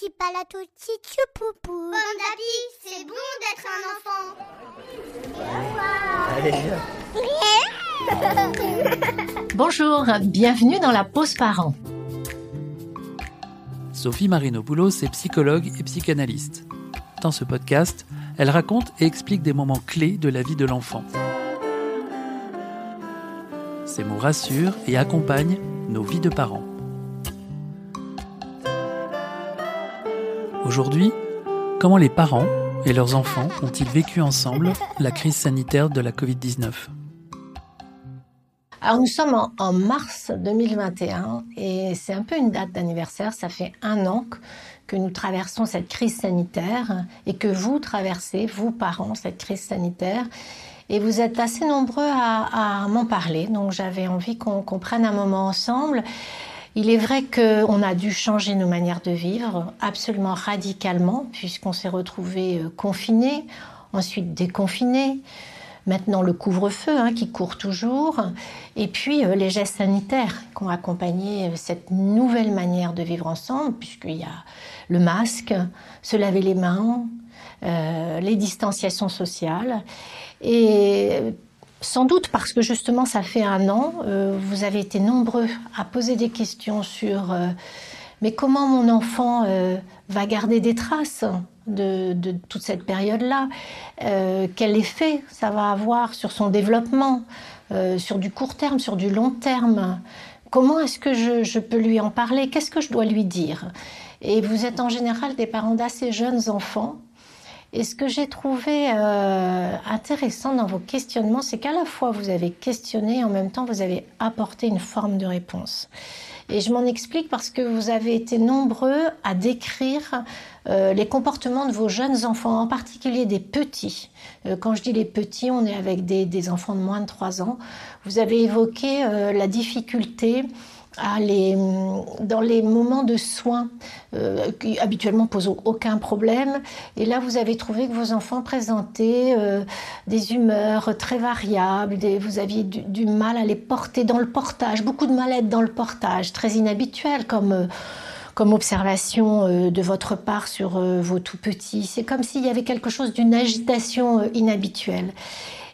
petit palatotti poupou. Bon d'api, c'est bon d'être un enfant. Bonjour, bienvenue dans la pause parent. Sophie Marinopoulos est psychologue et psychanalyste. Dans ce podcast, elle raconte et explique des moments clés de la vie de l'enfant. Ces mots rassurent et accompagnent nos vies de parents. Aujourd'hui, comment les parents et leurs enfants ont-ils vécu ensemble la crise sanitaire de la Covid-19? Alors nous sommes en, mars 2021 et c'est un peu une date d'anniversaire. Ça fait un an que nous traversons cette crise sanitaire et que vous traversez, vous parents, cette crise sanitaire. Et vous êtes assez nombreux à, m'en parler. Donc j'avais envie qu'on prenne un moment ensemble. Il est vrai qu'on a dû changer nos manières de vivre absolument radicalement puisqu'on s'est retrouvés euh, confinés, ensuite déconfinés. Maintenant le couvre-feu hein, qui court toujours, et puis euh, les gestes sanitaires qui ont accompagné euh, cette nouvelle manière de vivre ensemble, puisqu'il y a le masque, se laver les mains, les distanciations sociales. Et sans doute parce que justement ça fait un an, euh, vous avez été nombreux à poser des questions sur euh, mais comment mon enfant euh, va garder des traces de, toute cette période-là? Quel effet ça va avoir sur son développement, sur du court terme, sur du long terme? Comment est-ce que je peux lui en parler? Qu'est-ce que je dois lui dire? Et vous êtes en général des parents d'assez jeunes enfants et ce que j'ai trouvé euh, intéressant dans vos questionnements, c'est qu'à la fois vous avez questionné et en même temps vous avez apporté une forme de réponse. Et je m'en explique parce que vous avez été nombreux à décrire euh, les comportements de vos jeunes enfants, en particulier des petits. Euh, quand je dis les petits, on est avec des, des, enfants de moins de 3 ans. Vous avez évoqué la difficulté dans les moments de soins euh, qui habituellement posent aucun problème. Et là, vous avez trouvé que vos enfants présentaient euh, des humeurs très variables, vous aviez du, mal à les porter dans le portage, beaucoup de mal être dans le portage, très inhabituel comme... Euh, comme observation de votre part sur vos tout petits. C'est comme s'il y avait quelque chose d'une agitation inhabituelle.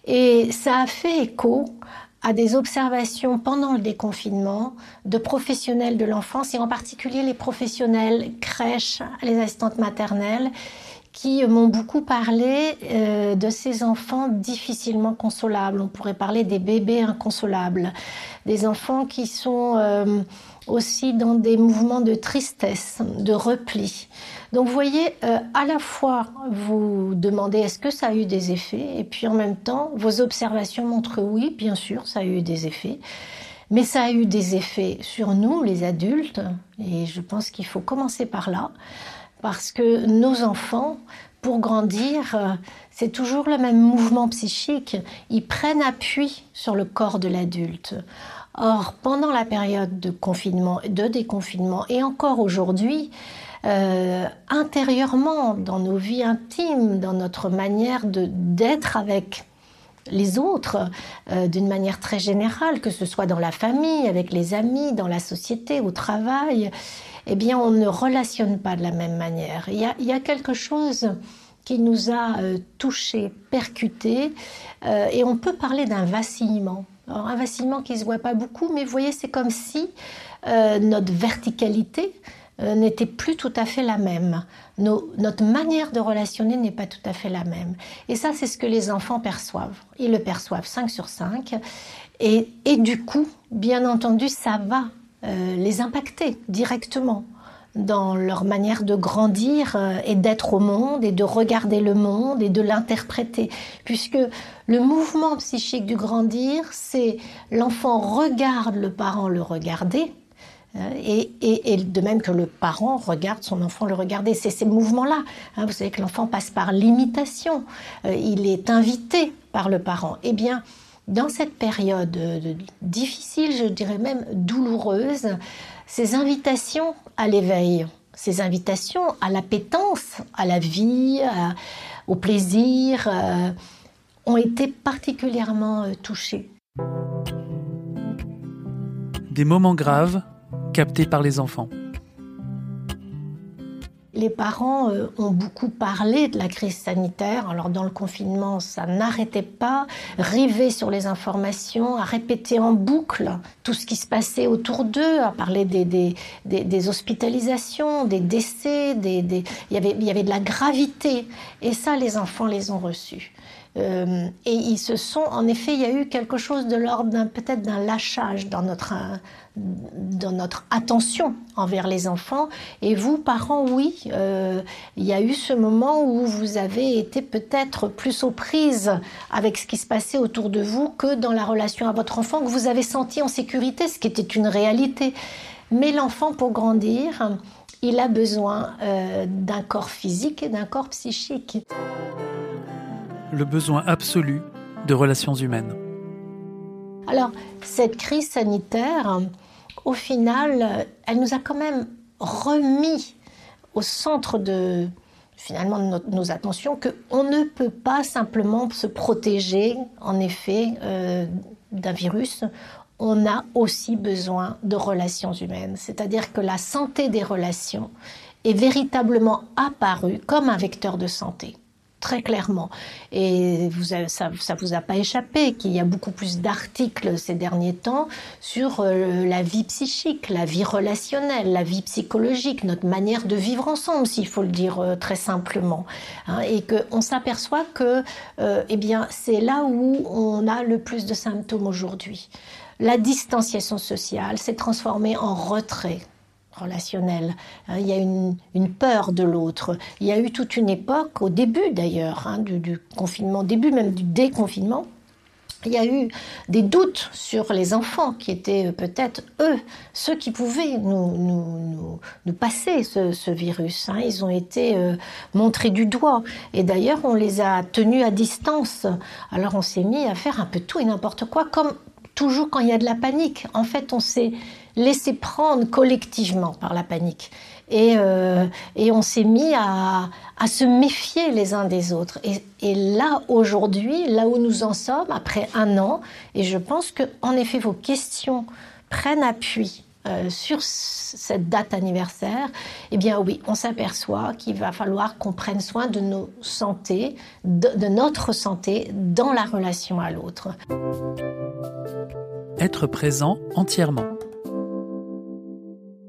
Et ça a fait écho à des observations pendant le déconfinement de professionnels de l'enfance et en particulier les professionnels crèches, les assistantes maternelles qui m'ont beaucoup parlé euh, de ces enfants difficilement consolables. On pourrait parler des bébés inconsolables, des enfants qui sont euh, aussi dans des mouvements de tristesse, de repli. Donc vous voyez, euh, à la fois vous demandez est-ce que ça a eu des effets, et puis en même temps, vos observations montrent oui, bien sûr, ça a eu des effets. Mais ça a eu des effets sur nous, les adultes, et je pense qu'il faut commencer par là, parce que nos enfants, pour grandir, euh, c'est toujours le même mouvement psychique. Ils prennent appui sur le corps de l'adulte. Or, pendant la période de confinement, de déconfinement, et encore aujourd'hui, euh, intérieurement, dans nos vies intimes, dans notre manière d'être avec les autres, euh, d'une manière très générale, que ce soit dans la famille, avec les amis, dans la société, au travail, eh bien, on ne relationne pas de la même manière. Il y a, quelque chose qui nous a euh, touchés, percutés, et on peut parler d'un vacillement. un vacillement qui ne se voit pas beaucoup, mais vous voyez, c'est comme si notre verticalité, euh, n'était plus tout à fait la même. notre manière de relationner n'est pas tout à fait la même. Et ça, c'est ce que les enfants perçoivent. Ils le perçoivent 5 sur 5. Et, du coup, bien entendu, ça va euh, les impacter directement dans leur manière de grandir euh, et d'être au monde et de regarder le monde et de l'interpréter. Puisque le mouvement psychique du grandir, c'est l'enfant regarde le parent le regarder, Hein, et, de même que le parent regarde son enfant le regarder. C'est ces mouvements-là. Hein. vous savez que l'enfant passe par l'imitation. Euh, il est invité par le parent. Eh bien, dans cette période difficile, je dirais même douloureuse, ces invitations à l'éveil, ces invitations à l'appétence, à la vie, au plaisir, euh, ont été particulièrement euh, touchées. Des moments graves capté par les enfants. les parents euh, ont beaucoup parlé de la crise sanitaire. Alors dans le confinement, ça n'arrêtait pas, rivé sur les informations, à répéter en boucle tout ce qui se passait autour d'eux, à parler des, hospitalisations, des décès, il y avait de la gravité. Et ça, les enfants les ont reçus. Euh, et ils se sont, en effet, il y a eu quelque chose de l'ordre peut-être d'un lâchage dans notre, dans notre attention envers les enfants. Et vous, parents, oui, euh, il y a eu ce moment où vous avez été peut-être plus aux prises avec ce qui se passait autour de vous que dans la relation à votre enfant, que vous avez senti en sécurité, ce qui était une réalité. Mais l'enfant, pour grandir, il a besoin euh, d'un corps physique et d'un corps psychique le besoin absolu de relations humaines. Alors, cette crise sanitaire, au final, elle nous a quand même remis au centre de finalement de nos attentions qu'on ne peut pas simplement se protéger, en effet, euh, d'un virus. On a aussi besoin de relations humaines. C'est-à-dire que la santé des relations est véritablement apparue comme un vecteur de santé très clairement. Et vous ça ne vous a pas échappé qu'il y a beaucoup plus d'articles ces derniers temps sur euh, la vie psychique, la vie relationnelle, la vie psychologique, notre manière de vivre ensemble, s'il faut le dire euh, très simplement. Hein, et qu'on s'aperçoit que euh, eh bien, c'est là où on a le plus de symptômes aujourd'hui. La distanciation sociale s'est transformée en retrait relationnel. Hein, il y a une, peur de l'autre. Il y a eu toute une époque, au début d'ailleurs, hein, du, confinement, début même du déconfinement, il y a eu des doutes sur les enfants qui étaient euh, peut-être eux, ceux qui pouvaient nous, nous, nous, passer ce, virus. Hein. Ils ont été euh, montrés du doigt. Et d'ailleurs, on les a tenus à distance. Alors on s'est mis à faire un peu tout et n'importe quoi, comme toujours quand il y a de la panique. En fait, on s'est laissé prendre collectivement par la panique. Et, euh, et on s'est mis à, à, se méfier les uns des autres. Et, là, aujourd'hui, là où nous en sommes, après un an, et je pense que, en effet, vos questions prennent appui euh, sur cette date anniversaire, eh bien oui, on s'aperçoit qu'il va falloir qu'on prenne soin de nos santé, de notre santé dans la relation à l'autre. Être présent entièrement.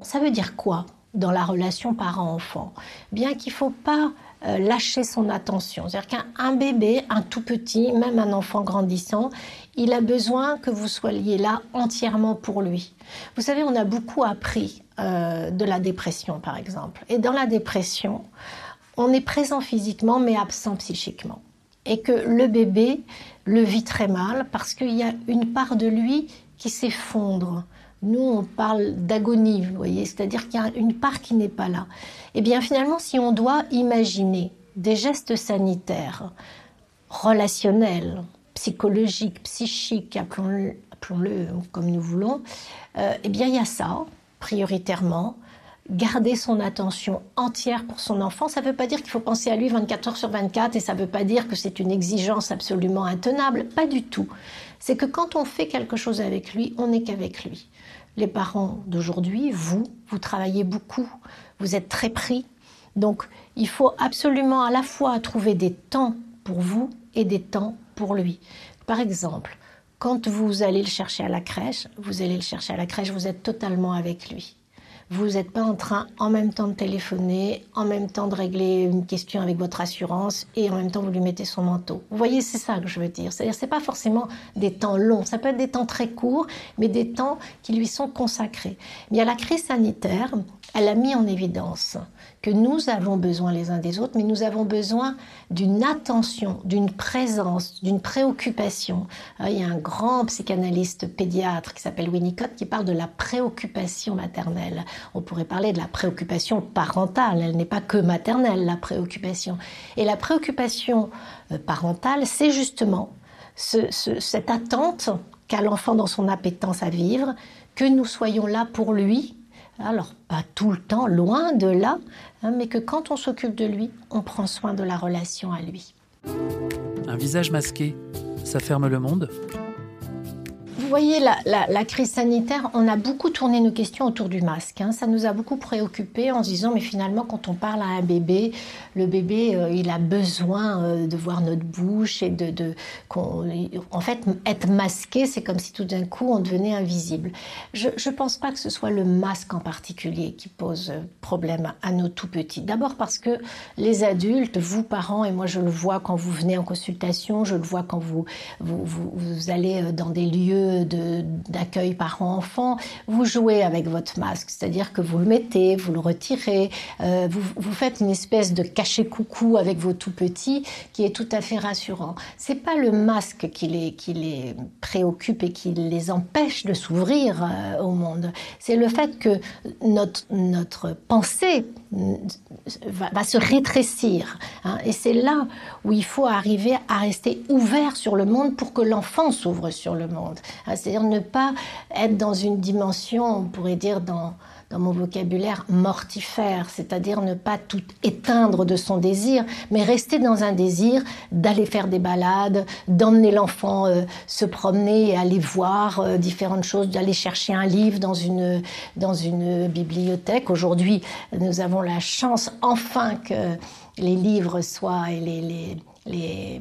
Ça veut dire quoi dans la relation parent-enfant? Bien qu'il ne faut pas euh, lâcher son attention. C'est-à-dire qu'un bébé, un tout petit, même un enfant grandissant, il a besoin que vous soyez là entièrement pour lui. Vous savez, on a beaucoup appris euh, de la dépression, par exemple. Et dans la dépression, on est présent physiquement mais absent psychiquement. Et que le bébé le vit très mal parce qu'il y a une part de lui qui s'effondre. Nous, on parle d'agonie, vous voyez, c'est-à-dire qu'il y a une part qui n'est pas là. Eh bien, finalement, si on doit imaginer des gestes sanitaires, relationnels, psychologiques, psychiques, appelons-le comme nous voulons, euh, eh bien, il y a ça, prioritairement. Garder son attention entière pour son enfant, ça ne veut pas dire qu'il faut penser à lui 24 heures sur 24 et ça ne veut pas dire que c'est une exigence absolument intenable, pas du tout. C'est que quand on fait quelque chose avec lui, on n'est qu'avec lui les parents d'aujourd'hui, vous, vous travaillez beaucoup, vous êtes très pris. Donc, il faut absolument à la fois trouver des temps pour vous et des temps pour lui. Par exemple, quand vous allez le chercher à la crèche, vous allez le chercher à la crèche, vous êtes totalement avec lui. Vous n'êtes pas en train en même temps de téléphoner, en même temps de régler une question avec votre assurance et en même temps vous lui mettez son manteau. Vous voyez, c'est ça que je veux dire. C'est-à-dire, c'est pas forcément des temps longs. Ça peut être des temps très courts, mais des temps qui lui sont consacrés. Mais a la crise sanitaire, elle a mis en évidence que nous avons besoin les uns des autres, mais nous avons besoin d'une attention, d'une présence, d'une préoccupation. Euh, il y a un grand psychanalyste pédiatre qui s'appelle Winnicott qui parle de la préoccupation maternelle. On pourrait parler de la préoccupation parentale, elle n'est pas que maternelle, la préoccupation. Et la préoccupation euh, parentale, c'est justement cette attente qu'a l'enfant dans son appétence à vivre, que nous soyons là pour lui, alors, pas tout le temps, loin de là, hein, mais que quand on s'occupe de lui, on prend soin de la relation à lui. Un visage masqué, ça ferme le monde? Vous voyez, la, crise sanitaire, on a beaucoup tourné nos questions autour du masque. Hein. Ça nous a beaucoup préoccupés en se disant, mais finalement, quand on parle à un bébé, le bébé, euh, il a besoin euh, de voir notre bouche et de... en fait, être masqué, c'est comme si tout d'un coup, on devenait invisible. Je ne pense pas que ce soit le masque en particulier qui pose problème à nos tout petits. D'abord parce que les adultes, vous parents, et moi je le vois quand vous venez en consultation, je le vois quand vous, vous, allez euh, dans des lieux d'accueil parents-enfants, vous jouez avec votre masque, c'est-à-dire que vous le mettez, vous le retirez, euh, vous, vous, faites une espèce de cachet coucou avec vos tout petits qui est tout à fait rassurant. C'est pas le masque qui les, qui les préoccupe et qui les empêche de s'ouvrir euh, au monde, c'est le fait que notre, notre pensée va, se rétrécir. Hein. et c'est là où il faut arriver à rester ouvert sur le monde pour que l'enfant s'ouvre sur le monde. Hein. C'est-à-dire ne pas être dans une dimension, on pourrait dire dans dans mon vocabulaire, mortifère, c'est-à-dire ne pas tout éteindre de son désir, mais rester dans un désir d'aller faire des balades, d'emmener l'enfant euh, se promener et aller voir euh, différentes choses, d'aller chercher un livre dans une, dans une bibliothèque. Aujourd'hui, nous avons la chance enfin que les livres soient et les les,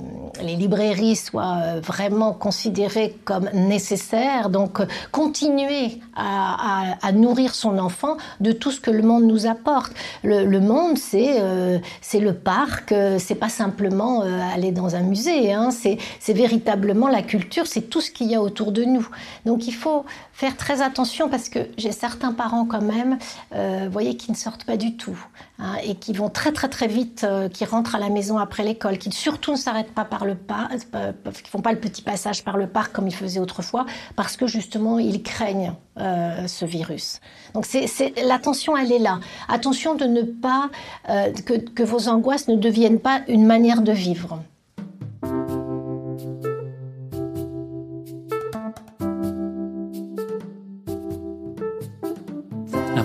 librairies soient euh, vraiment considérées comme nécessaires. Donc, euh, continuer à, nourrir son enfant de tout ce que le monde nous apporte. Le, monde, c'est euh, c'est le parc, c'est pas simplement aller dans un musée, hein. c'est véritablement la culture, c'est tout ce qu'il y a autour de nous. Donc, il faut faire très attention parce que j'ai certains parents quand même, vous voyez, qui ne sortent pas du tout hein, et qui vont très très très vite, qui rentrent à la maison après l'école, qui surtout surtout ne s'arrêtent pas par le parc, euh, qui font pas le petit passage par le parc comme ils faisaient autrefois, parce que justement ils craignent euh, ce virus. Donc c'est, l'attention, elle est là. Attention de ne pas euh, que, que vos angoisses ne deviennent pas une manière de vivre.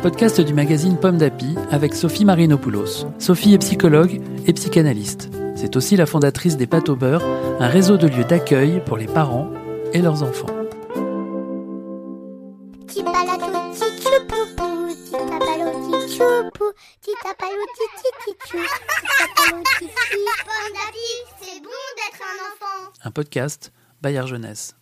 Podcast du magazine Pomme d'Api avec Sophie Marinopoulos. Sophie est psychologue et psychanalyste. C'est aussi la fondatrice des Pâtes au beurre, un réseau de lieux d'accueil pour les parents et leurs enfants. Un podcast Bayard Jeunesse.